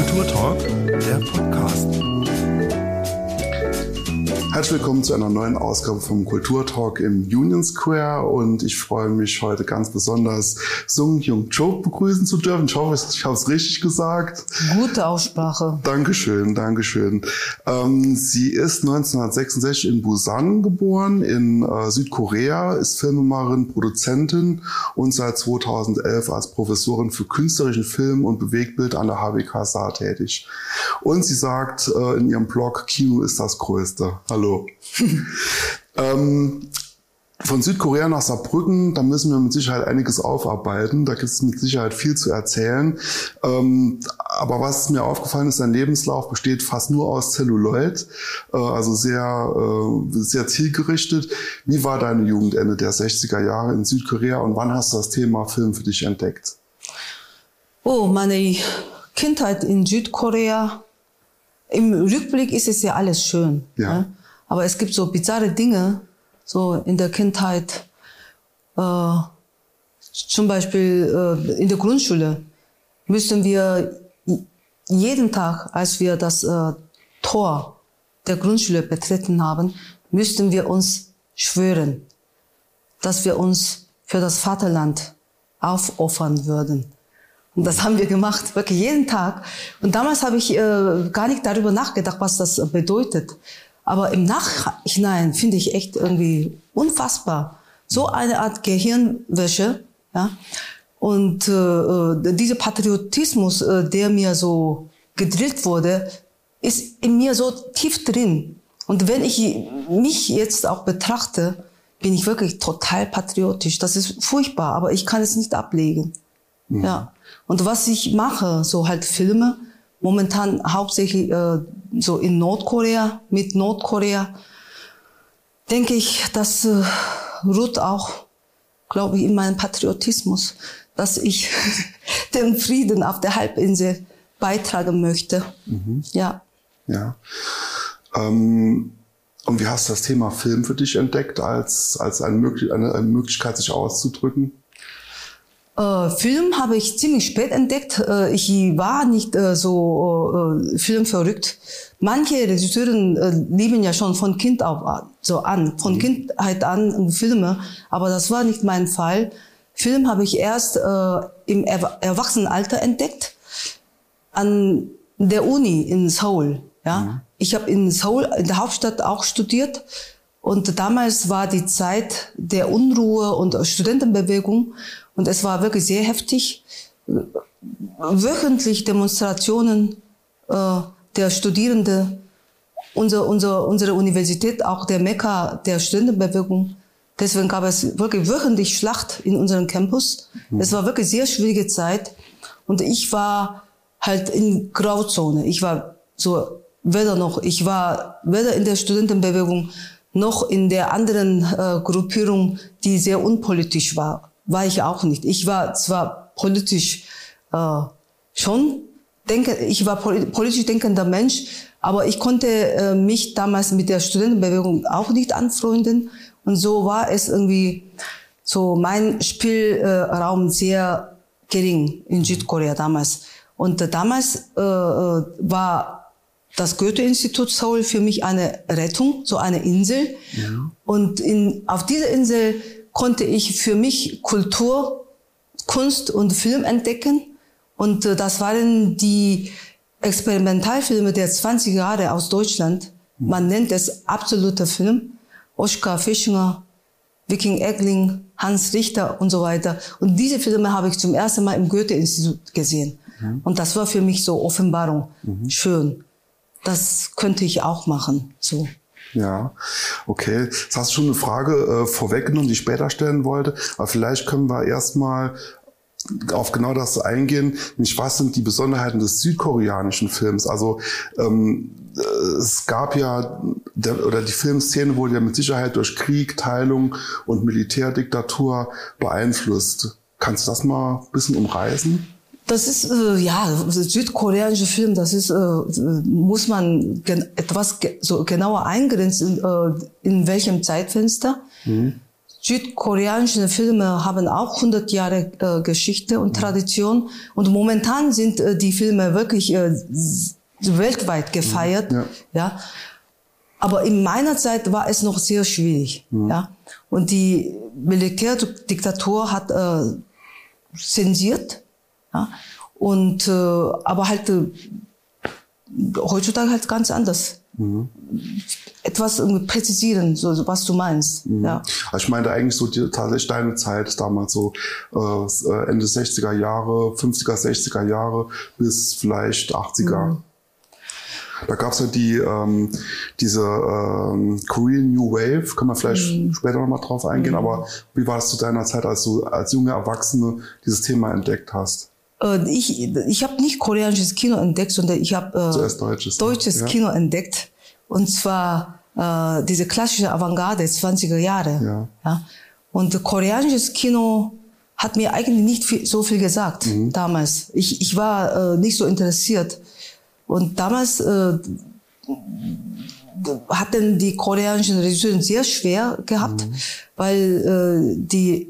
Kulturtalk, der Podcast. Herzlich willkommen zu einer neuen Ausgabe vom Kulturtalk im Union Square und ich freue mich heute ganz besonders, Sung Jung Cho begrüßen zu dürfen. Ich hoffe, ich habe es richtig gesagt. Gute Aussprache. Dankeschön, Dankeschön. Ähm, sie ist 1966 in Busan geboren, in äh, Südkorea, ist Filmemacherin, Produzentin und seit 2011 als Professorin für künstlerischen Film und Bewegtbild an der HWK Saar tätig. Und sie sagt äh, in ihrem Blog, Kino ist das Größte. Hallo. Ähm, von Südkorea nach Saarbrücken, da müssen wir mit Sicherheit einiges aufarbeiten. Da gibt es mit Sicherheit viel zu erzählen. Ähm, aber was mir aufgefallen ist, dein Lebenslauf besteht fast nur aus Celluloid, äh, also sehr, äh, sehr zielgerichtet. Wie war deine Jugend Ende der 60er Jahre in Südkorea und wann hast du das Thema Film für dich entdeckt? Oh, meine Kindheit in Südkorea. Im Rückblick ist es ja alles schön. Ja. Ne? Aber es gibt so bizarre Dinge, so in der Kindheit. Äh, zum Beispiel äh, in der Grundschule müssten wir jeden Tag, als wir das äh, Tor der Grundschule betreten haben, müssten wir uns schwören, dass wir uns für das Vaterland aufopfern würden. Und das haben wir gemacht, wirklich jeden Tag. Und damals habe ich äh, gar nicht darüber nachgedacht, was das bedeutet. Aber im Nachhinein finde ich echt irgendwie unfassbar. So eine Art Gehirnwäsche, ja. Und äh, äh, dieser Patriotismus, äh, der mir so gedrillt wurde, ist in mir so tief drin. Und wenn ich mich jetzt auch betrachte, bin ich wirklich total patriotisch. Das ist furchtbar, aber ich kann es nicht ablegen. Mhm. Ja. Und was ich mache, so halt Filme, momentan hauptsächlich äh, so in Nordkorea, mit Nordkorea, denke ich, das äh, ruht auch, glaube ich, in meinem Patriotismus, dass ich den Frieden auf der Halbinsel beitragen möchte. Mhm. Ja. Ja. Ähm, und wie hast du das Thema Film für dich entdeckt als, als eine, eine, eine Möglichkeit, sich auszudrücken? Äh, Film habe ich ziemlich spät entdeckt. Äh, ich war nicht äh, so filmverrückt. Manche Regisseure lieben ja schon von Kind auf so an, von mhm. Kindheit an Filme, aber das war nicht mein Fall. Film habe ich erst im er Erwachsenenalter entdeckt an der Uni in Seoul. Ja, mhm. ich habe in Seoul in der Hauptstadt auch studiert und damals war die Zeit der Unruhe und Studentenbewegung und es war wirklich sehr heftig. Wöchentlich Demonstrationen äh, der Studierende, unser, unser, unsere Universität, auch der Mekka der Studentenbewegung. Deswegen gab es wirklich wöchentlich Schlacht in unserem Campus. Mhm. Es war wirklich sehr schwierige Zeit. Und ich war halt in Grauzone. Ich war so weder noch, ich war weder in der Studentenbewegung noch in der anderen äh, Gruppierung, die sehr unpolitisch war war ich auch nicht. Ich war zwar politisch äh, schon, denke, ich war politisch denkender Mensch, aber ich konnte äh, mich damals mit der Studentenbewegung auch nicht anfreunden. Und so war es irgendwie so mein Spielraum äh, sehr gering in Südkorea damals. Und äh, damals äh, war das Goethe-Institut Seoul für mich eine Rettung, so eine Insel. Ja. Und in, auf dieser Insel konnte ich für mich Kultur, Kunst und Film entdecken. Und äh, das waren die Experimentalfilme der 20 Jahre aus Deutschland. Man nennt es absoluter Film. Oskar Fischner, Viking Egling, Hans Richter und so weiter. Und diese Filme habe ich zum ersten Mal im Goethe-Institut gesehen. Mhm. Und das war für mich so Offenbarung. Mhm. Schön. Das könnte ich auch machen. So. Ja, okay. Jetzt hast du schon eine Frage äh, vorweggenommen, die ich später stellen wollte. Aber vielleicht können wir erstmal auf genau das eingehen. Nämlich, was sind die Besonderheiten des südkoreanischen Films? Also ähm, äh, es gab ja, der, oder die Filmszene wurde ja mit Sicherheit durch Krieg, Teilung und Militärdiktatur beeinflusst. Kannst du das mal ein bisschen umreißen? Das ist äh, ja südkoreanische Film. Das ist äh, muss man etwas ge so genauer eingrenzen, äh, in welchem Zeitfenster. Mhm. südkoreanische Filme haben auch 100 Jahre äh, Geschichte und Tradition. Und momentan sind äh, die Filme wirklich äh, weltweit gefeiert. Ja. ja. Aber in meiner Zeit war es noch sehr schwierig. Mhm. Ja. Und die Militärdiktatur hat äh, zensiert. Ja. Und äh, aber halt äh, heutzutage halt ganz anders. Mhm. Etwas präzisieren, so, was du meinst. Mhm. Ja. Also ich meinte eigentlich so die, tatsächlich deine Zeit damals so äh, Ende 60er Jahre, 50er, 60er Jahre bis vielleicht 80er. Mhm. Da gab es ja die, ähm, diese ähm, Korean New Wave, können wir vielleicht mhm. später nochmal drauf eingehen, mhm. aber wie war es zu deiner Zeit, als du als junge Erwachsene dieses Thema entdeckt hast? Äh, ich, ich habe nicht koreanisches Kino entdeckt, sondern ich habe äh, deutsches, deutsches ja. Kino entdeckt. Und zwar äh, diese klassische Avantgarde 20er Jahre. Ja. ja. Und koreanisches Kino hat mir eigentlich nicht viel, so viel gesagt mhm. damals. Ich, ich war äh, nicht so interessiert. Und damals äh, hatten die koreanischen Regisseure sehr schwer gehabt, mhm. weil äh, die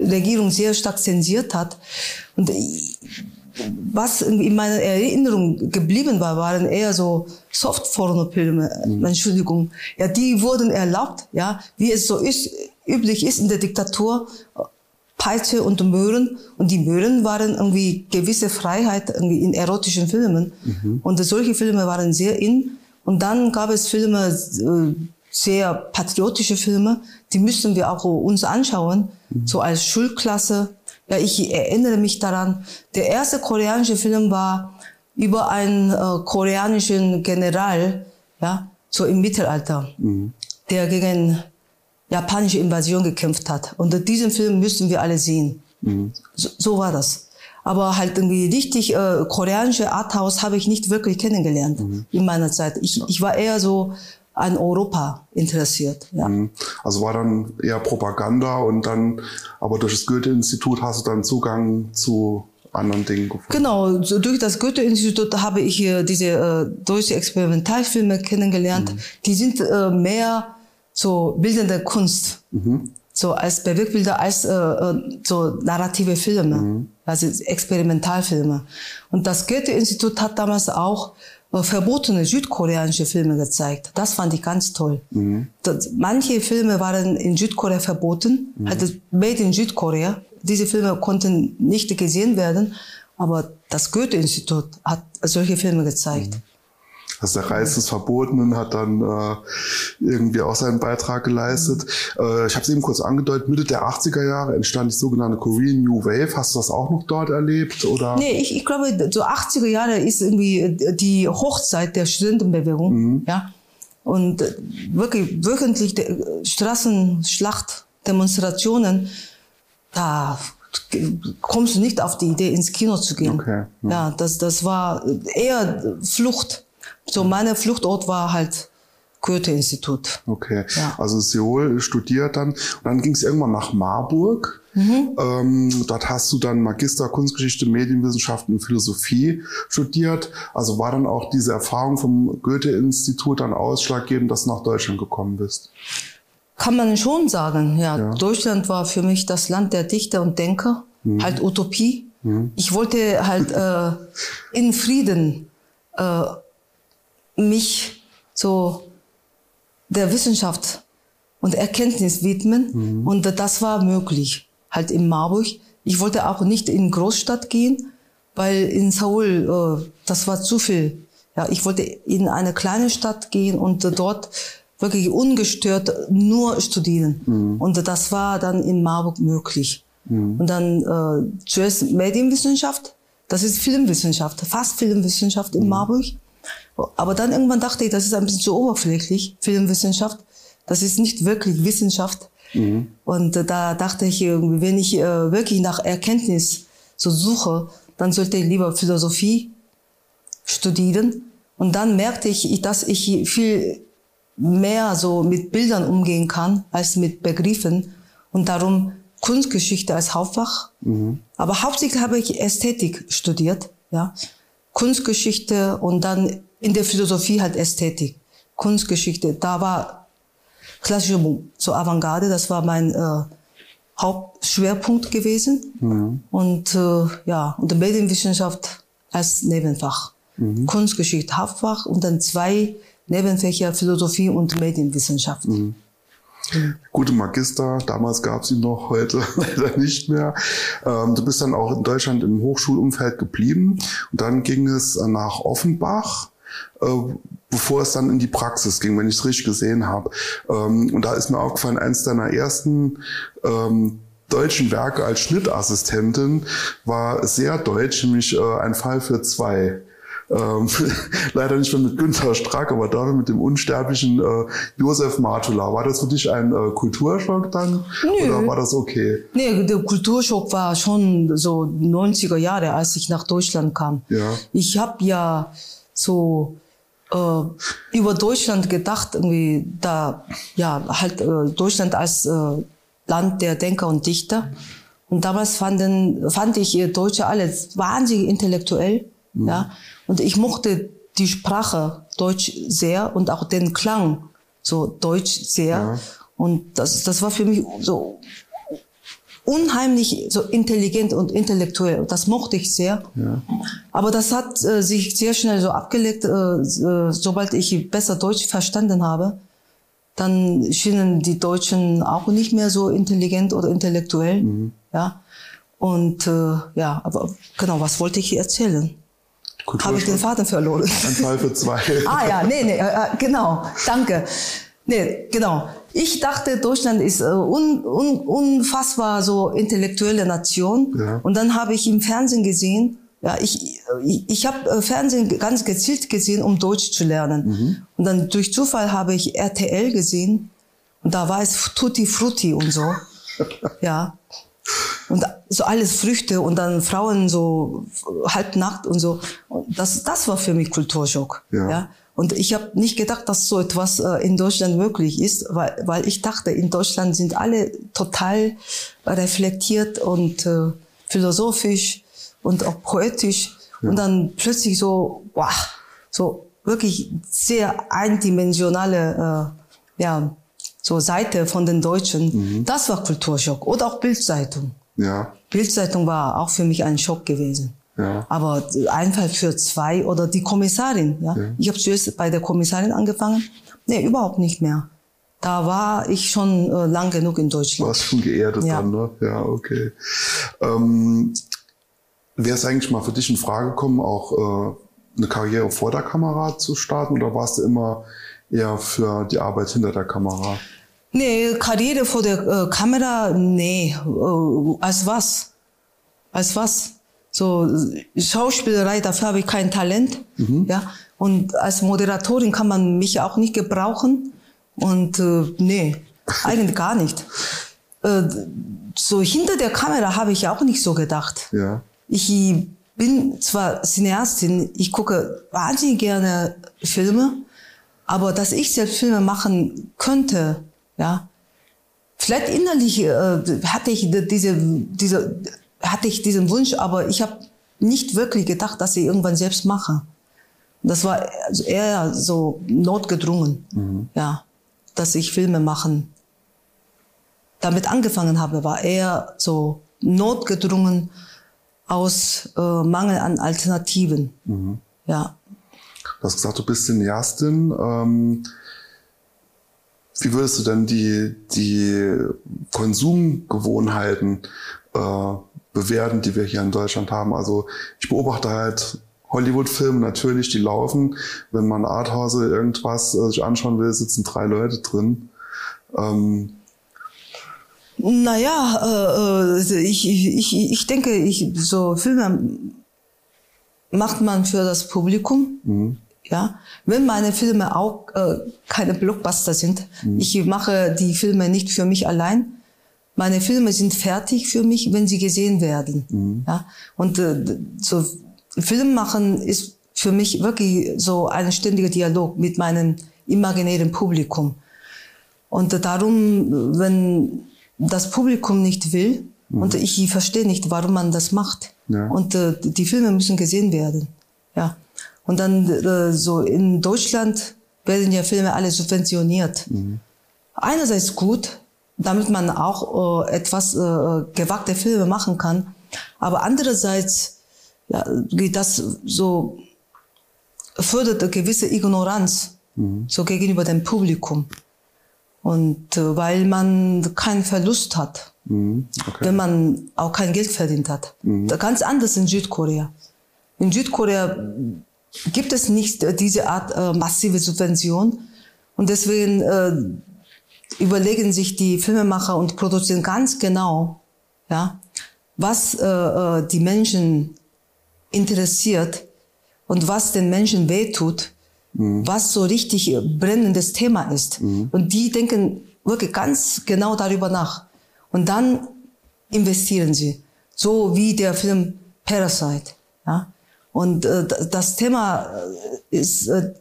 Regierung sehr stark zensiert hat. Und was in meiner Erinnerung geblieben war, waren eher so Soft-Porno-Filme, mhm. Entschuldigung. Ja, die wurden erlaubt, ja, wie es so ist, üblich ist in der Diktatur, Peitsche und Möhren. Und die Möhren waren irgendwie gewisse Freiheit irgendwie in erotischen Filmen. Mhm. Und solche Filme waren sehr in. Und dann gab es Filme, äh, sehr patriotische Filme, die müssen wir auch uns anschauen, mhm. so als Schulklasse. Ja, ich erinnere mich daran, der erste koreanische Film war über einen äh, koreanischen General, ja, so im Mittelalter, mhm. der gegen japanische Invasion gekämpft hat. Und diesen Film müssten wir alle sehen. Mhm. So, so, war das. Aber halt irgendwie richtig äh, koreanische Arthouse habe ich nicht wirklich kennengelernt mhm. in meiner Zeit. Ich, ich war eher so an Europa interessiert. Ja. Mhm. Also war dann eher Propaganda und dann, aber durch das Goethe-Institut hast du dann Zugang zu anderen Dingen gefunden. Genau, so durch das Goethe-Institut habe ich hier diese äh, deutsche Experimentalfilme kennengelernt. Mhm. Die sind äh, mehr so bildende Kunst. Mhm. So als Bewegbilder, als äh, äh, so narrative Filme, mhm. also Experimentalfilme. Und das Goethe-Institut hat damals auch verbotene südkoreanische Filme gezeigt. Das fand ich ganz toll. Mhm. Das, manche Filme waren in Südkorea verboten, mhm. also made in Südkorea. Diese Filme konnten nicht gesehen werden, aber das Goethe-Institut hat solche Filme gezeigt. Mhm. Also der Reis des Verbotenen hat dann äh, irgendwie auch seinen Beitrag geleistet. Äh, ich habe es eben kurz angedeutet, Mitte der 80er Jahre entstand die sogenannte Korean New Wave. Hast du das auch noch dort erlebt? Oder? Nee, ich, ich glaube, so 80er Jahre ist irgendwie die Hochzeit der Studentenbewegung. Mhm. Ja? Und wirklich wöchentlich Straßenschlacht, Demonstrationen, da kommst du nicht auf die Idee, ins Kino zu gehen. Okay, ja. ja, das, das war eher Flucht. So meine Fluchtort war halt Goethe-Institut. Okay, ja. also Seoul studiert dann. Und dann ging es irgendwann nach Marburg. Mhm. Ähm, dort hast du dann Magister Kunstgeschichte, Medienwissenschaften und Philosophie studiert. Also war dann auch diese Erfahrung vom Goethe-Institut dann ausschlaggebend, dass du nach Deutschland gekommen bist? Kann man schon sagen, ja. ja. Deutschland war für mich das Land der Dichter und Denker, mhm. halt Utopie. Mhm. Ich wollte halt äh, in Frieden äh, mich so der Wissenschaft und Erkenntnis widmen. Mhm. Und das war möglich, halt in Marburg. Ich wollte auch nicht in Großstadt gehen, weil in Seoul, äh, das war zu viel. Ja, ich wollte in eine kleine Stadt gehen und dort wirklich ungestört nur studieren. Mhm. Und das war dann in Marburg möglich. Mhm. Und dann äh, zuerst Medienwissenschaft, das ist Filmwissenschaft, fast Filmwissenschaft in mhm. Marburg. Aber dann irgendwann dachte ich, das ist ein bisschen zu oberflächlich, Filmwissenschaft. Das ist nicht wirklich Wissenschaft. Mhm. Und äh, da dachte ich, wenn ich äh, wirklich nach Erkenntnis so suche, dann sollte ich lieber Philosophie studieren. Und dann merkte ich, dass ich viel mehr so mit Bildern umgehen kann als mit Begriffen. Und darum Kunstgeschichte als Hauptfach. Mhm. Aber hauptsächlich habe ich Ästhetik studiert, ja. Kunstgeschichte und dann in der Philosophie halt Ästhetik, Kunstgeschichte. Da war klassische so Avantgarde, das war mein äh, Hauptschwerpunkt gewesen. Mhm. Und äh, ja, und Medienwissenschaft als Nebenfach. Mhm. Kunstgeschichte Hauptfach und dann zwei Nebenfächer Philosophie und Medienwissenschaft. Mhm. Gute Magister, damals gab es ihn noch, heute leider nicht mehr. Ähm, du bist dann auch in Deutschland im Hochschulumfeld geblieben und dann ging es nach Offenbach, äh, bevor es dann in die Praxis ging, wenn ich es richtig gesehen habe. Ähm, und da ist mir aufgefallen, eins deiner ersten ähm, deutschen Werke als Schnittassistentin war sehr deutsch, nämlich äh, ein Fall für zwei. Ähm, leider nicht mehr mit Günther Strack, aber dafür mit dem unsterblichen äh, Josef Matula. War das für dich ein äh, Kulturschock dann? Nö. Oder war das okay? Nee, der Kulturschock war schon so 90er Jahre, als ich nach Deutschland kam. Ja. Ich habe ja so äh, über Deutschland gedacht, irgendwie da, ja, halt äh, Deutschland als äh, Land der Denker und Dichter. Und damals fanden, fand ich äh, Deutsche alle wahnsinnig intellektuell. Mhm. Ja. Und ich mochte die Sprache Deutsch sehr und auch den Klang so Deutsch sehr. Ja. Und das, das war für mich so unheimlich so intelligent und intellektuell. Das mochte ich sehr. Ja. Aber das hat äh, sich sehr schnell so abgelegt, äh, äh, sobald ich besser Deutsch verstanden habe. Dann schienen die Deutschen auch nicht mehr so intelligent oder intellektuell. Mhm. Ja. Und äh, ja, aber genau, was wollte ich erzählen? Habe ich den Vater verloren. Ein für zwei. ah ja, nee, nee, äh, äh, genau, danke. Nee, genau. Ich dachte, Deutschland ist äh, un, un, unfassbar so intellektuelle Nation. Ja. Und dann habe ich im Fernsehen gesehen, ja, ich, ich, ich habe Fernsehen ganz gezielt gesehen, um Deutsch zu lernen. Mhm. Und dann durch Zufall habe ich RTL gesehen und da war es Tutti Frutti und so. ja. Und so alles Früchte und dann Frauen so halbnackt und so. Und das, das war für mich Kulturschock. Ja. ja? Und ich habe nicht gedacht, dass so etwas äh, in Deutschland möglich ist, weil, weil ich dachte, in Deutschland sind alle total reflektiert und äh, philosophisch und auch poetisch. Ja. Und dann plötzlich so, wow, so wirklich sehr eindimensionale äh, ja, so Seite von den Deutschen. Mhm. Das war Kulturschock. Oder auch Bildzeitung. Ja. Bildzeitung war auch für mich ein Schock gewesen. Ja. Aber einfach für zwei oder die Kommissarin. Ja. ja. Ich habe zuerst bei der Kommissarin angefangen. Nee, überhaupt nicht mehr. Da war ich schon äh, lang genug in Deutschland. Warst schon geerdet ja. dann, ne? Ja, okay. Ähm, Wäre es eigentlich mal für dich in Frage gekommen, auch äh, eine Karriere vor der Kamera zu starten oder warst du immer eher für die Arbeit hinter der Kamera? Nee, Karriere vor der äh, Kamera, nee. Äh, als was? Als was? So, Schauspielerei, dafür habe ich kein Talent. Mhm. Ja. Und als Moderatorin kann man mich auch nicht gebrauchen. Und äh, nee, eigentlich gar nicht. Äh, so hinter der Kamera habe ich auch nicht so gedacht. Ja. Ich bin zwar Cineastin, ich gucke wahnsinnig gerne Filme, aber dass ich selbst Filme machen könnte, ja, vielleicht innerlich äh, hatte ich diese, diese, hatte ich diesen Wunsch, aber ich habe nicht wirklich gedacht, dass ich irgendwann selbst mache. Das war eher so notgedrungen, mhm. ja, dass ich Filme machen. Damit angefangen habe, war eher so notgedrungen aus äh, Mangel an Alternativen. Mhm. Ja. Du hast gesagt, du bist Cineastin. Ähm, wie würdest du denn die, die Konsumgewohnheiten äh, bewerten, die wir hier in Deutschland haben? Also ich beobachte halt Hollywood-Filme natürlich, die laufen. Wenn man Arthouse irgendwas äh, sich anschauen will, sitzen drei Leute drin. Ähm, naja, äh, äh ich, ich, ich denke, ich, so Filme macht man für das Publikum. Mhm. Ja, wenn meine Filme auch äh, keine Blockbuster sind, mhm. ich mache die Filme nicht für mich allein. Meine Filme sind fertig für mich, wenn sie gesehen werden. Mhm. Ja, und äh, so Film machen ist für mich wirklich so ein ständiger Dialog mit meinem imaginären Publikum. Und darum, wenn das Publikum nicht will, mhm. und ich verstehe nicht, warum man das macht. Ja. Und äh, die Filme müssen gesehen werden. Ja. Und dann äh, so in Deutschland werden ja Filme alle subventioniert. Mhm. einerseits gut, damit man auch äh, etwas äh, gewagte Filme machen kann, aber andererseits ja, das so fördert eine gewisse Ignoranz mhm. so gegenüber dem Publikum. Und äh, weil man keinen Verlust hat, mhm. okay. wenn man auch kein Geld verdient hat. Mhm. Ganz anders in Südkorea. In Südkorea gibt es nicht äh, diese Art äh, massive Subvention. Und deswegen äh, überlegen sich die Filmemacher und produzieren ganz genau, ja, was äh, äh die Menschen interessiert und was den Menschen wehtut, mhm. was so richtig brennendes Thema ist. Mhm. Und die denken wirklich ganz genau darüber nach. Und dann investieren sie. So wie der Film Parasite. Ja? Und äh, das Thema äh, ist äh,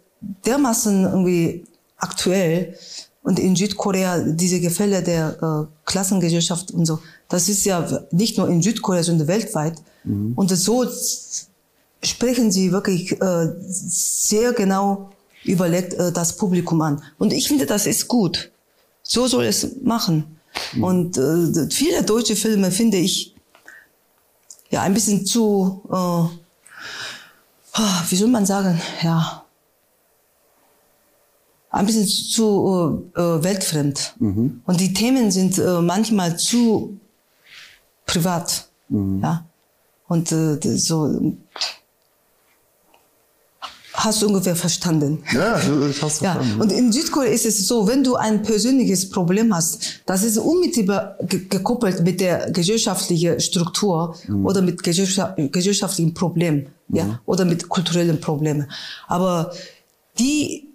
dermaßen irgendwie aktuell. Und in Südkorea diese Gefälle der äh, Klassengesellschaft und so, das ist ja nicht nur in Südkorea, sondern weltweit. Mhm. Und so sprechen sie wirklich äh, sehr genau überlegt äh, das Publikum an. Und ich finde, das ist gut. So soll es machen. Mhm. Und äh, viele deutsche Filme finde ich ja ein bisschen zu, äh, wie soll man sagen, ja, ein bisschen zu äh, äh weltfremd. Mhm. Und die Themen sind äh, manchmal zu privat. Mhm. Ja. Und äh, so hast du ungefähr verstanden. Ja, ich hab's ja. verstanden. Und in Südkorea ist es so, wenn du ein persönliches Problem hast, das ist unmittelbar gekoppelt mit der gesellschaftlichen Struktur mhm. oder mit gesellschaftlichen Problemen, mhm. ja, oder mit kulturellen Problemen. Aber die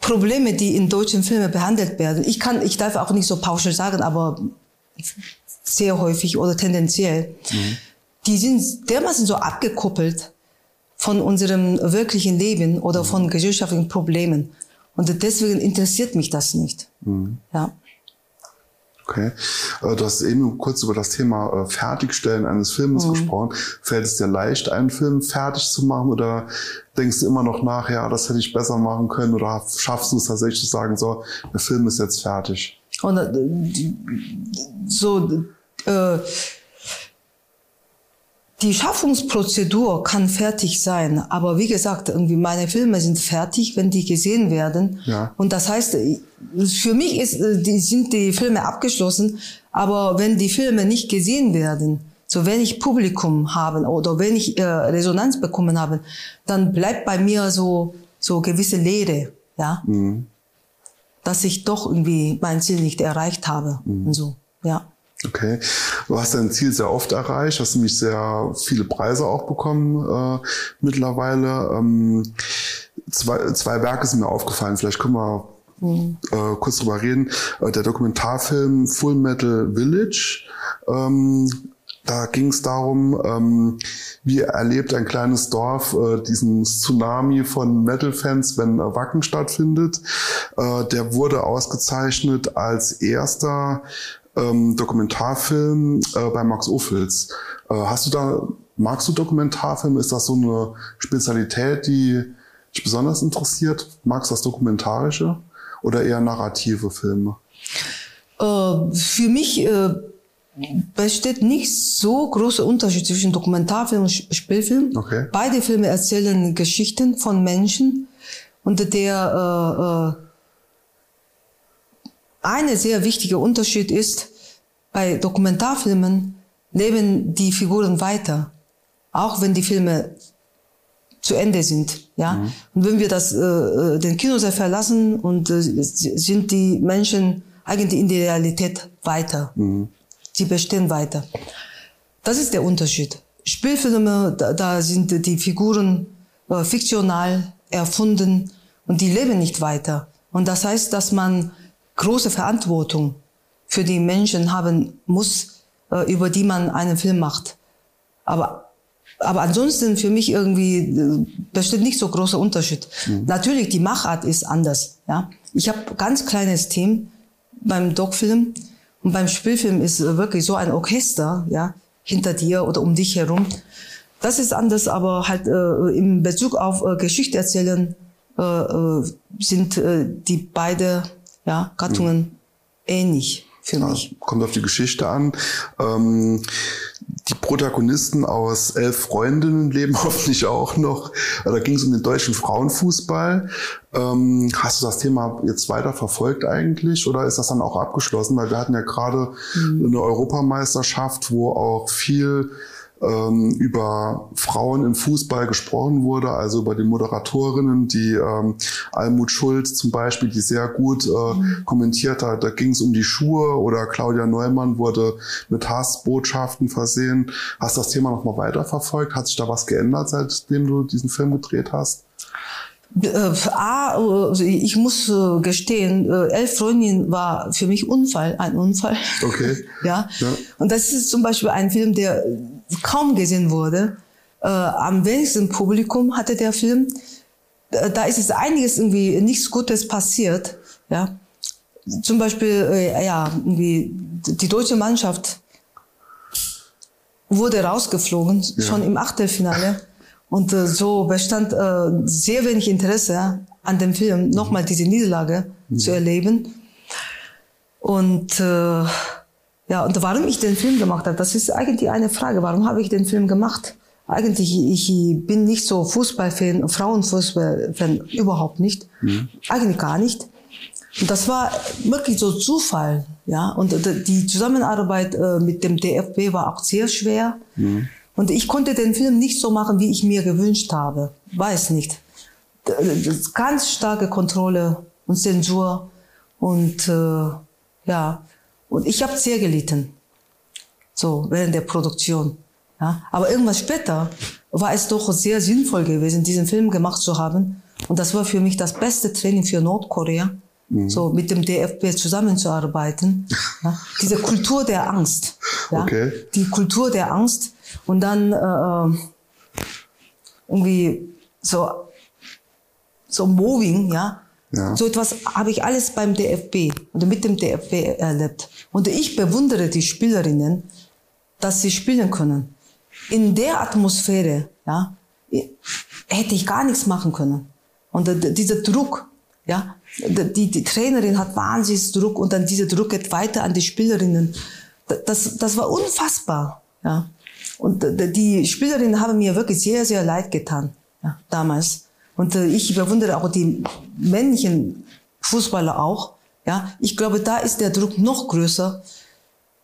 Probleme, die in deutschen Filmen behandelt werden, ich kann, ich darf auch nicht so pauschal sagen, aber sehr häufig oder tendenziell, mhm. die sind dermaßen so abgekoppelt von unserem wirklichen Leben oder mhm. von gesellschaftlichen Problemen. Und deswegen interessiert mich das nicht. Mhm. Ja. Okay. Äh, du hast eben kurz über das Thema äh, Fertigstellen eines Films mhm. gesprochen. Fällt es dir leicht, einen Film fertig zu machen oder denkst du immer noch nach, ja, das hätte ich besser machen können oder schaffst du es tatsächlich zu sagen, so, der Film ist jetzt fertig? Und äh, so äh, die Schaffungsprozedur kann fertig sein, aber wie gesagt, irgendwie meine Filme sind fertig, wenn die gesehen werden. Ja. Und das heißt, für mich ist, die, sind die Filme abgeschlossen, aber wenn die Filme nicht gesehen werden, so wenn ich Publikum haben oder wenn ich äh, Resonanz bekommen habe, dann bleibt bei mir so so gewisse Leere, ja, mhm. dass ich doch irgendwie mein Ziel nicht erreicht habe mhm. und so, ja. Okay. Du hast dein Ziel sehr oft erreicht, hast nämlich sehr viele Preise auch bekommen äh, mittlerweile. Ähm, zwei, zwei Werke sind mir aufgefallen, vielleicht können wir mhm. äh, kurz drüber reden. Äh, der Dokumentarfilm Full Metal Village. Ähm, da ging es darum, ähm, wie erlebt ein kleines Dorf äh, diesen Tsunami von Metal-Fans, wenn äh, Wacken stattfindet. Äh, der wurde ausgezeichnet als erster ähm, Dokumentarfilm äh, bei Max Ophüls. Äh, hast du da, magst du Dokumentarfilme? Ist das so eine Spezialität, die dich besonders interessiert? Magst du das Dokumentarische oder eher narrative Filme? Äh, für mich äh, besteht nicht so großer Unterschied zwischen Dokumentarfilm und Spielfilm. Okay. Beide Filme erzählen Geschichten von Menschen und der eine sehr wichtiger Unterschied ist, bei Dokumentarfilmen leben die Figuren weiter, auch wenn die Filme zu Ende sind, ja. Mhm. Und wenn wir das, äh, äh den Kinosaal verlassen und äh, sind die Menschen eigentlich in der Realität weiter. Mhm. Sie bestehen weiter. Das ist der Unterschied. Spielfilme, da, da sind die Figuren äh, fiktional erfunden und die leben nicht weiter. Und das heißt, dass man große Verantwortung für die Menschen haben muss, äh, über die man einen Film macht. Aber aber ansonsten für mich irgendwie äh, besteht nicht so großer Unterschied. Mhm. Natürlich die Machart ist anders. Ja, ich habe ganz kleines Team beim Doc-Film und beim Spielfilm ist wirklich so ein Orchester, ja, hinter dir oder um dich herum. Das ist anders, aber halt äh, im Bezug auf äh, Geschichte erzählen äh, äh sind äh, die beide ja, Gattungen mhm. ähnlich für ja, mich. Kommt auf die Geschichte an. Ähm, die Protagonisten aus Elf Freundinnen leben hoffentlich auch noch. Da ging es um den deutschen Frauenfußball. Ähm, hast du das Thema jetzt weiter verfolgt eigentlich oder ist das dann auch abgeschlossen? Weil wir hatten ja gerade mhm. eine Europameisterschaft, wo auch viel ähm, über Frauen im Fußball gesprochen wurde, also über die Moderatorinnen, die ähm, Almut Schulz zum Beispiel, die sehr gut äh, mhm. kommentiert hat. Da ging es um die Schuhe oder Claudia Neumann wurde mit Hassbotschaften versehen. Hast du das Thema nochmal weiterverfolgt? Hat sich da was geändert, seitdem du diesen Film gedreht hast? Äh, A, also ich muss äh, gestehen, äh, Elf Freundinnen war für mich Unfall, ein Unfall. Okay. ja. ja. Und das ist zum Beispiel ein Film, der kaum gesehen wurde. Äh, am wenigsten Publikum hatte der Film. Da ist es einiges irgendwie nichts Gutes passiert. Ja. Zum Beispiel, äh, ja, irgendwie die deutsche Mannschaft wurde rausgeflogen, ja. schon im Achtelfinale. Und äh, so bestand äh, sehr wenig Interesse an dem Film, nochmal diese Niederlage mhm. zu erleben. Und äh, ja, und warum ich den Film gemacht habe, das ist eigentlich eine Frage. Warum habe ich den Film gemacht? Eigentlich, ich bin nicht so Fußballfan, Frauenfußballfan, überhaupt nicht. Mhm. Eigentlich gar nicht. Und das war wirklich so Zufall, ja. Und die Zusammenarbeit äh, mit dem DFB war auch sehr schwer. Mhm. Und ich konnte den Film nicht so machen, wie ich mir gewünscht habe. Weiß nicht. Ganz starke Kontrolle und Zensur und äh, ja, und ich habe sehr gelitten, so während der Produktion. Ja. Aber irgendwas später war es doch sehr sinnvoll gewesen, diesen Film gemacht zu haben. Und das war für mich das beste Training für Nordkorea, mhm. so mit dem DFB zusammenzuarbeiten. Ja. Diese Kultur der Angst. Ja. Okay. Die Kultur der Angst. Und dann äh, äh irgendwie so, so Moving, ja, ja. So etwas habe ich alles beim DFB oder mit dem DFB erlebt. Und ich bewundere die Spielerinnen, dass sie spielen können. In der Atmosphäre, ja, hätte ich gar nichts machen können. Und dieser Druck, ja, die, die Trainerin hat wahnsinnig Druck und dann dieser Druck geht weiter an die Spielerinnen. Das, das war unfassbar, ja. Und die Spielerinnen haben mir wirklich sehr, sehr leid getan, ja, damals. Und äh, ich bewundere auch die männlichen Fußballer auch. Ja, ich glaube, da ist der Druck noch größer.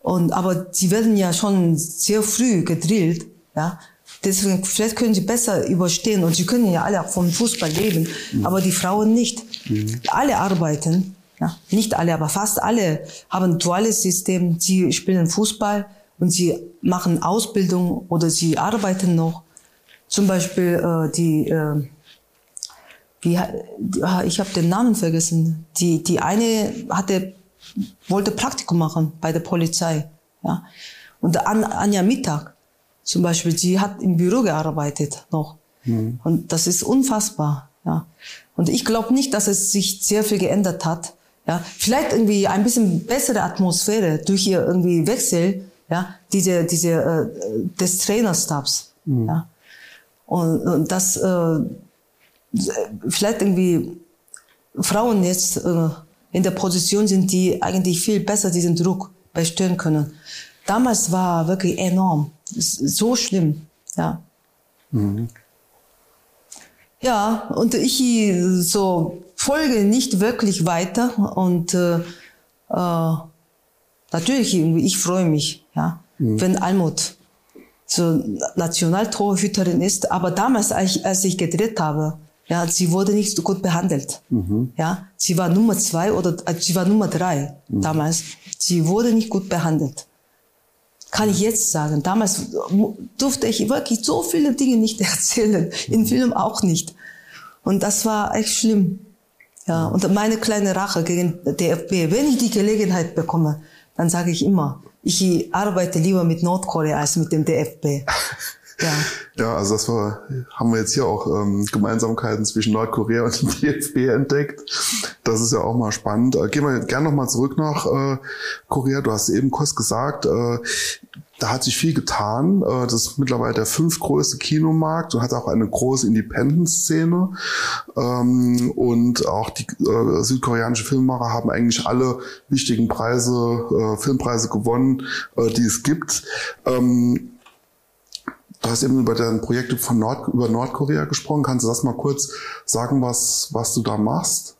Und, aber sie werden ja schon sehr früh gedrillt. Ja, deswegen, vielleicht können sie besser überstehen. Und sie können ja alle auch vom Fußball leben. Mhm. Aber die Frauen nicht. Mhm. Alle arbeiten. Ja, nicht alle, aber fast alle haben ein duales System. Sie spielen Fußball und sie machen Ausbildung oder sie arbeiten noch. Zum Beispiel äh, die äh, wie, ah, ich habe den Namen vergessen. Die, die eine hatte, wollte Praktikum machen bei der Polizei. Ja. Und An, Anja Mittag zum Beispiel, sie hat im Büro gearbeitet noch. Mhm. Und das ist unfassbar. Ja. Und ich glaube nicht, dass es sich sehr viel geändert hat. Ja. Vielleicht irgendwie ein bisschen bessere Atmosphäre durch ihr irgendwie Wechsel, ja, diese, diese, äh, des Trainerstabs. Mhm. Ja. Und, und das, äh, vielleicht irgendwie Frauen jetzt äh, in der Position sind, die eigentlich viel besser diesen Druck bestehen können. Damals war wirklich enorm, so schlimm, ja. Mhm. Ja, und ich so folge nicht wirklich weiter und äh, äh, natürlich irgendwie, ich freue mich, ja, mhm. wenn Almut so Nationaltorhüterin ist. Aber damals, als ich, als ich gedreht habe, ja, sie wurde nicht so gut behandelt. Mhm. Ja, sie war Nummer zwei oder äh, sie war Nummer drei mhm. damals. Sie wurde nicht gut behandelt. Kann ich jetzt sagen. Damals durfte ich wirklich so viele Dinge nicht erzählen. In Film auch nicht. Und das war echt schlimm. Ja, und meine kleine Rache gegen DFB. Wenn ich die Gelegenheit bekomme, dann sage ich immer, ich arbeite lieber mit Nordkorea als mit dem DFB. Ja. ja, also das war, haben wir jetzt hier auch ähm, Gemeinsamkeiten zwischen Nordkorea und dem DFB entdeckt. Das ist ja auch mal spannend. Äh, gehen wir gerne nochmal zurück nach äh, Korea. Du hast eben kurz gesagt, äh, da hat sich viel getan. Äh, das ist mittlerweile der fünftgrößte Kinomarkt und hat auch eine große Independent-Szene. Ähm, und auch die äh, südkoreanischen Filmemacher haben eigentlich alle wichtigen Preise, äh, Filmpreise gewonnen, die es gibt. Du hast eben über deine Projekte von Nord über Nordkorea gesprochen. Kannst du das mal kurz sagen, was, was du da machst?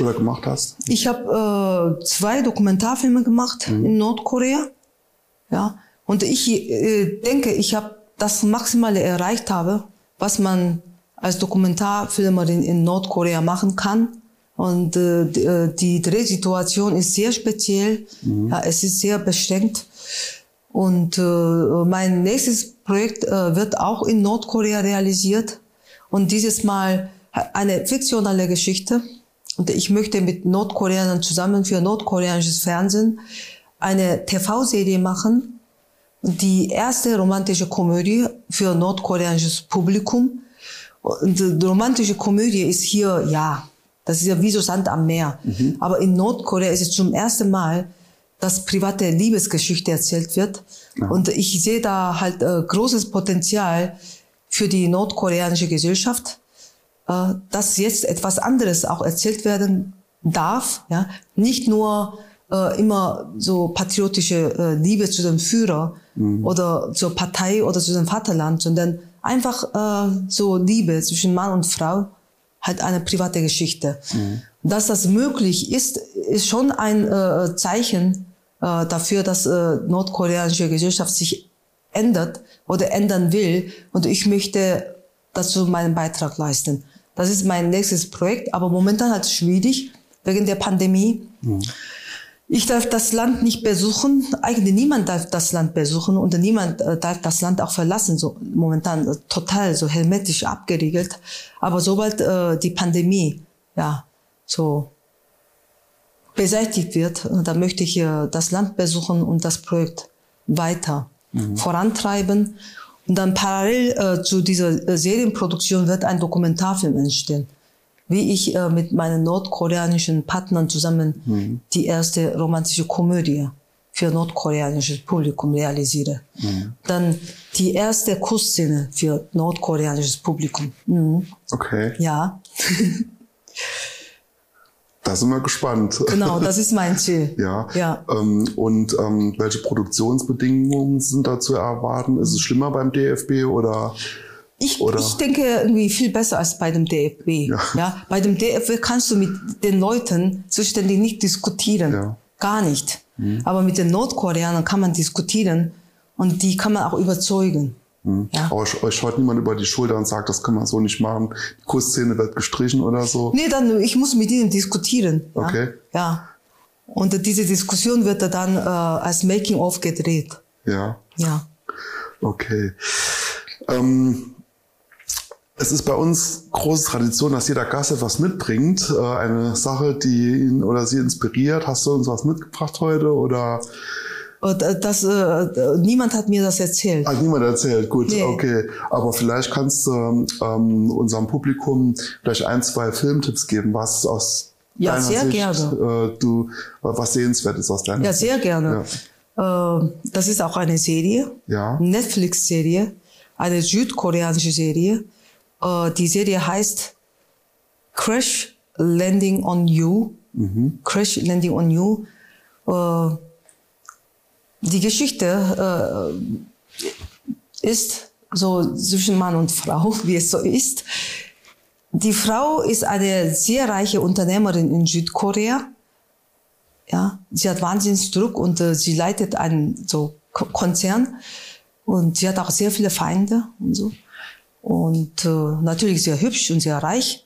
Oder gemacht hast? Ich habe äh, zwei Dokumentarfilme gemacht mhm. in Nordkorea. Ja, und ich äh, denke, ich habe das Maximale erreicht habe, was man als Dokumentarfilmerin in Nordkorea machen kann. Und äh, die, äh, die Drehsituation ist sehr speziell. Mhm. Ja, es ist sehr beschränkt. Und äh, mein nächstes Projekt äh, wird auch in Nordkorea realisiert. Und dieses Mal eine fiktionale Geschichte. Und ich möchte mit Nordkoreanern zusammen für nordkoreanisches Fernsehen eine TV-Serie machen die erste romantische Komödie für nordkoreanisches Publikum. Und die romantische Komödie ist hier, ja, das ist ja wie so Sand am Meer. Mhm. Aber in Nordkorea ist es zum ersten Mal, dass private Liebesgeschichte erzählt wird. Ja. Und ich sehe da halt äh, großes Potenzial für die nordkoreanische Gesellschaft, äh, dass jetzt etwas anderes auch erzählt werden darf. Ja? Nicht nur äh, immer so patriotische äh, Liebe zu dem Führer mhm. oder zur Partei oder zu dem Vaterland, sondern einfach äh, so Liebe zwischen Mann und Frau, halt eine private Geschichte. Mhm. Dass das möglich ist, ist schon ein äh, Zeichen äh, dafür, dass äh, nordkoreanische Gesellschaft sich ändert oder ändern will. Und ich möchte dazu meinen Beitrag leisten. Das ist mein nächstes Projekt, aber momentan halt schwierig wegen der Pandemie. Mhm. Ich darf das Land nicht besuchen. Eigentlich niemand darf das Land besuchen und niemand äh, darf das Land auch verlassen. So momentan äh, total so hermetisch abgeriegelt. Aber sobald äh, die Pandemie ja so beseitigt wird, äh, dann möchte ich äh, das Land besuchen und das Projekt weiter mhm. vorantreiben. Und dann parallel äh, zu dieser Serienproduktion wird ein Dokumentarfilm entstehen wie ich äh, mit meinen nordkoreanischen Partnern zusammen mhm. die erste romantische Komödie für nordkoreanisches Publikum realisiere. Mhm. Dann die erste Kussszene für nordkoreanisches Publikum. Mhm. Okay. Ja. Da sind wir gespannt. Genau, das ist mein Ziel. ja. ja. Ähm, und ähm, welche Produktionsbedingungen sind da zu erwarten? Ist es schlimmer beim DFB oder? Ich, ich denke irgendwie viel besser als bei dem DFB. Ja. ja. Bei dem DFB kannst du mit den Leuten zuständig nicht diskutieren. Ja. Gar nicht. Mhm. Aber mit den Nordkoreanern kann man diskutieren und die kann man auch überzeugen. Mhm. Ja. Aber euch schaut niemand über die Schulter und sagt, das kann man so nicht machen. Die Kussszene wird gestrichen oder so. Nee, dann, ich muss mit ihnen diskutieren. Okay. Ja. Und diese Diskussion wird dann äh, als Making-of gedreht. Ja. Ja. Okay. Ähm, es ist bei uns große Tradition, dass jeder Gast etwas mitbringt, äh, eine Sache, die ihn oder sie inspiriert. Hast du uns was mitgebracht heute oder? Das, äh, niemand hat mir das erzählt. Ah, niemand erzählt, gut, nee. okay. Aber vielleicht kannst du ähm, unserem Publikum vielleicht ein, zwei Filmtipps geben, was aus ja, deiner sehr Sicht gerne. Äh, du was sehenswert ist aus deiner Ja, sehr gerne. Ja. Äh, das ist auch eine Serie, ja. Netflix-Serie, eine südkoreanische Serie äh, die Serie heißt Crash Landing on You. Mhm. Crash Landing on You. Die Geschichte äh, ist so zwischen Mann und Frau, wie es so ist. Die Frau ist eine sehr reiche Unternehmerin in Südkorea. Ja, sie hat Wahnsinnsdruck und äh, sie leitet einen so Konzern und sie hat auch sehr viele Feinde und so und äh, natürlich sehr hübsch und sehr reich.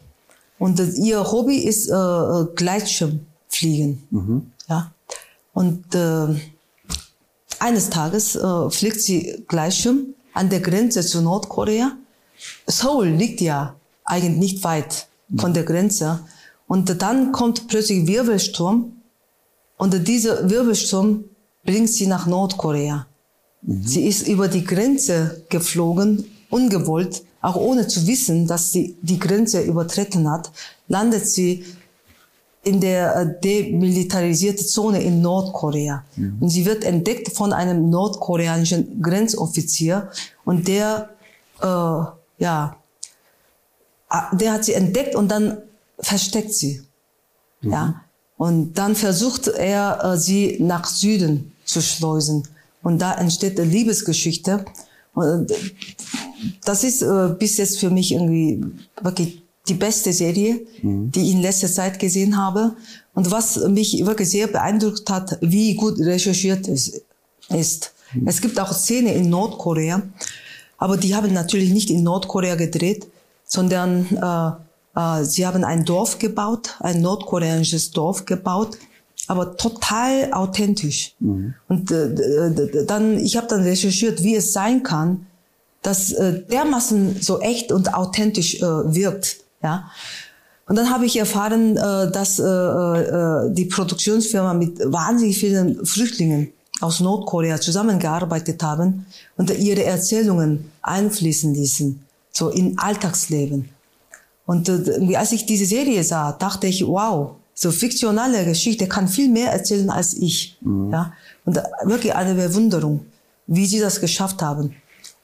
Und äh, ihr Hobby ist äh, Gleitschirmfliegen. Mhm. Ja. Und äh, eines Tages äh, fliegt sie Gleitschirm an der Grenze zu Nordkorea. Seoul liegt ja eigentlich nicht weit von der Grenze. Und dann kommt plötzlich Wirbelsturm. Und dieser Wirbelsturm bringt sie nach Nordkorea. Mhm. Sie ist über die Grenze geflogen ungewollt, auch ohne zu wissen, dass sie die Grenze übertreten hat, landet sie in der äh, demilitarisierten Zone in Nordkorea. Mhm. Und sie wird entdeckt von einem nordkoreanischen Grenzoffizier und der, äh, ja, der hat sie entdeckt und dann versteckt sie. Mhm. Ja. Und dann versucht er, äh, sie nach Süden zu schleusen. Und da entsteht eine Liebesgeschichte. Und äh, das ist bis jetzt für mich irgendwie wirklich die beste Serie, mhm. die ich in letzter Zeit gesehen habe. Und was mich wirklich sehr beeindruckt hat, wie gut recherchiert es ist. Mhm. Es gibt auch Szenen in Nordkorea, aber die haben natürlich nicht in Nordkorea gedreht, sondern äh, äh, sie haben ein Dorf gebaut, ein nordkoreanisches Dorf gebaut, aber total authentisch. Mhm. Und äh, dann, ich habe dann recherchiert, wie es sein kann, dass äh, dermaßen so echt und authentisch äh, wirkt. Ja. Und dann habe ich erfahren, äh, dass äh, äh, die Produktionsfirma mit wahnsinnig vielen Flüchtlingen aus Nordkorea zusammengearbeitet haben und ihre Erzählungen einfließen ließen, so in Alltagsleben. Und als ich diese Serie sah, dachte ich, wow, so fiktionale Geschichte kann viel mehr erzählen als ich. Mhm. Ja? Und wirklich eine Bewunderung, wie sie das geschafft haben.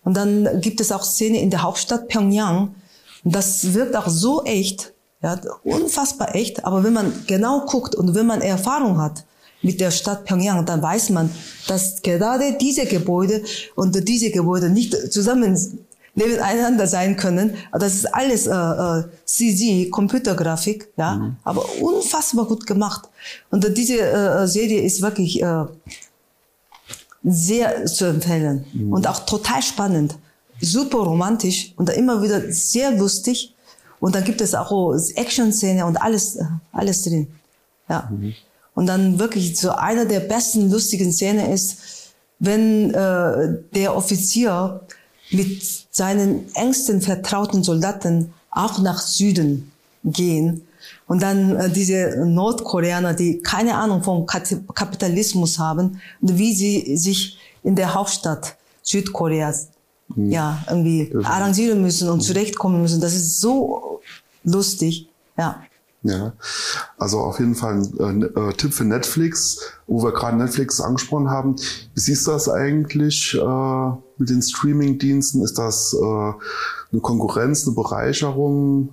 Und dann gibt es auch Szenen in der Hauptstadt Pyongyang. Und das wirkt auch so echt, ja, unfassbar echt. Aber wenn man genau guckt und wenn man Erfahrung hat mit der Stadt Pyongyang, dann weiß man, dass gerade diese Gebäude und diese Gebäude nicht zusammen nebeneinander sein können. Das ist alles äh, äh, CG, Computergrafik, ja, mhm. aber unfassbar gut gemacht. Und diese äh, Serie ist wirklich äh, sehr zu empfehlen mhm. und auch total spannend, super romantisch und immer wieder sehr lustig. Und dann gibt es auch Action-Szene und alles, alles drin. Ja. Mhm. Und dann wirklich so einer der besten lustigen Szene ist, wenn äh, der Offizier mit seinen engsten vertrauten Soldaten auch nach Süden gehen und dann äh, diese Nordkoreaner, die keine Ahnung vom Kapitalismus haben und wie sie sich in der Hauptstadt Südkoreas. Ja irgendwie arrangieren müssen und zurechtkommen müssen. Das ist so lustig, ja. Ja, also auf jeden Fall ein äh, Tipp für Netflix, wo wir gerade Netflix angesprochen haben. Wie siehst du das eigentlich äh, mit den Streaming-Diensten? Ist das äh, eine Konkurrenz, eine Bereicherung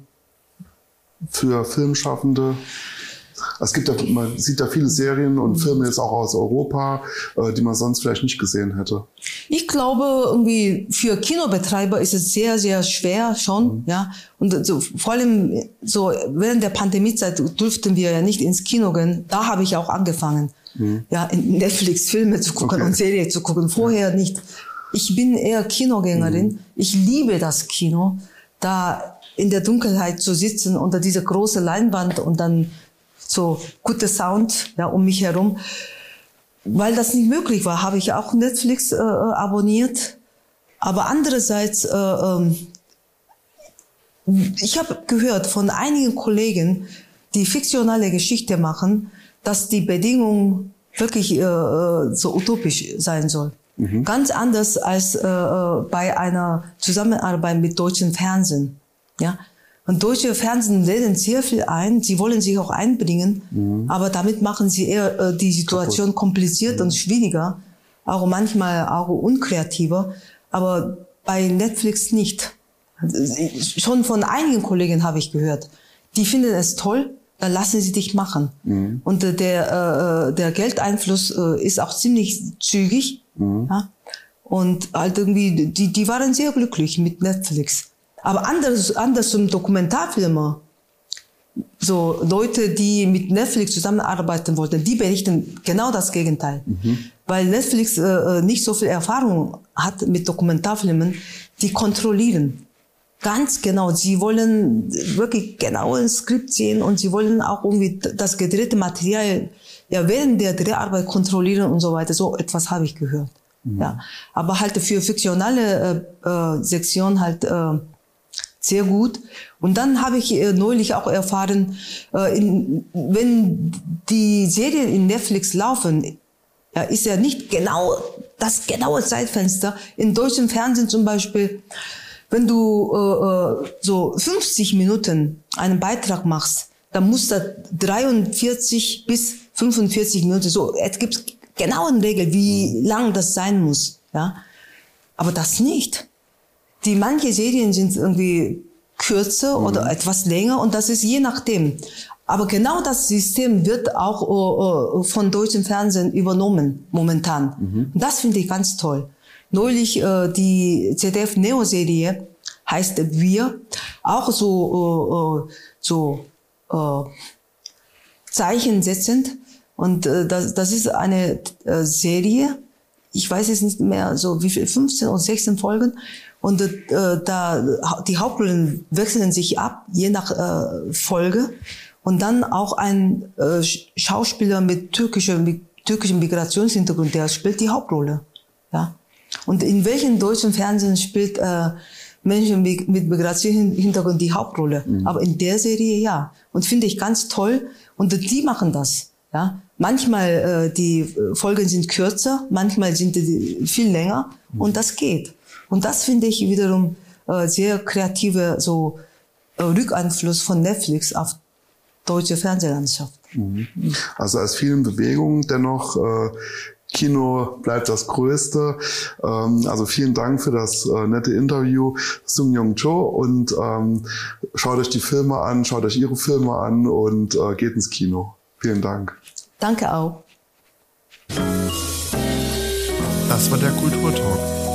für Filmschaffende? Es gibt ja, man sieht da viele Serien und Filme jetzt auch aus Europa, äh, die man sonst vielleicht nicht gesehen hätte. Ich glaube, irgendwie für Kinobetreiber ist es sehr, sehr schwer schon, mhm. ja. Und so, vor allem so während der Pandemiezeit durften wir ja nicht ins Kino gehen. Da habe ich auch angefangen, mhm. ja, in Netflix Filme zu gucken okay. und Serien zu gucken. Vorher ja. nicht. Ich bin eher Kinogängerin. Mhm. Ich liebe das Kino. Da in der Dunkelheit zu sitzen unter dieser großen Leinwand und dann so guter Sound ja, um mich herum. Weil das nicht möglich war, habe ich auch Netflix äh, abonniert. Aber andererseits, äh, äh, ich habe gehört von einigen Kollegen, die fiktionale Geschichte machen, dass die Bedingung wirklich äh, äh so utopisch sein soll. Mhm. Ganz anders als äh, bei einer Zusammenarbeit mit deutschen Fernsehen. Ja, und deutsche Fernsehen läden sehr viel ein. Sie wollen sich auch einbringen, mhm. aber damit machen sie eher äh, die Situation Kaputt. kompliziert mhm. und schwieriger, auch manchmal auch unkreativer. Aber bei Netflix nicht. Schon von einigen Kollegen habe ich gehört. Die finden es toll, dann lassen sie dich machen. Mhm. Und äh, der, äh, der Geldeinfluss äh, ist auch ziemlich zügig. Mhm. Ja? Und halt irgendwie, die, die waren sehr glücklich mit Netflix. Aber anders, anders zum Dokumentarfilmer, so Leute, die mit Netflix zusammenarbeiten wollten, die berichten genau das Gegenteil. Mhm. Weil Netflix äh, äh nicht so viel Erfahrung hat mit Dokumentarfilmen, die kontrollieren. Ganz genau. Sie wollen wirklich genau ein Skript sehen und sie wollen auch irgendwie das gedrehte Material ja während der Dreharbeit kontrollieren und so weiter. So etwas habe ich gehört. Mhm. Ja. Aber halt für fiktionale äh, äh, Sektion halt äh, sehr gut. Und dann habe ich äh, neulich auch erfahren, äh, in, wenn die Serien in Netflix laufen, ist ja nicht genau das genaue Zeitfenster. In deutschem Fernsehen zum Beispiel, wenn du äh, äh so 50 Minuten einen Beitrag machst, da muss da 43 bis 45 Minuten, so, es gibt genauen Regeln, wie lang das sein muss, ja. Aber das nicht. Die manche Serien sind irgendwie kürzer mhm. oder etwas länger und das ist je nachdem. Aber genau das System wird auch uh, uh, von deutschem Fernsehen übernommen momentan. Mhm. Das finde ich ganz toll. Neulich uh, die ZDF Neo Serie heißt Wir, auch so so zeichensetzend und das, das ist eine Serie. Ich weiß jetzt nicht mehr so wie viel 15 oder 16 Folgen und äh, da die Hauptrollen wechseln sich ab je nach äh, Folge und dann auch ein äh, Schauspieler mit türkischer mit türkischem Migrationshintergrund, der spielt die Hauptrolle. Ja. Und in welchen deutschen Fernsehen spielt äh, Menschen mit Migrationshintergrund die Hauptrolle? Mhm. Aber in der Serie ja. Und finde ich ganz toll. Und die machen das. Ja. Manchmal äh, die Folgen sind kürzer, manchmal sind die viel länger. Mhm. Und das geht. Und das finde ich wiederum äh, sehr kreative so äh, Rückeinfluss von Netflix auf deutsche Fernsehlandschaft. Mhm. Also als vielen Bewegungen dennoch äh, Kino bleibt das Größte. Ähm, also vielen Dank für das äh, nette Interview, Sung Yong Cho. Und ähm, schaut euch die Filme an, schaut euch ihre Filme an und äh, geht ins Kino. Vielen Dank. Danke auch. Das war der Kulturtalk.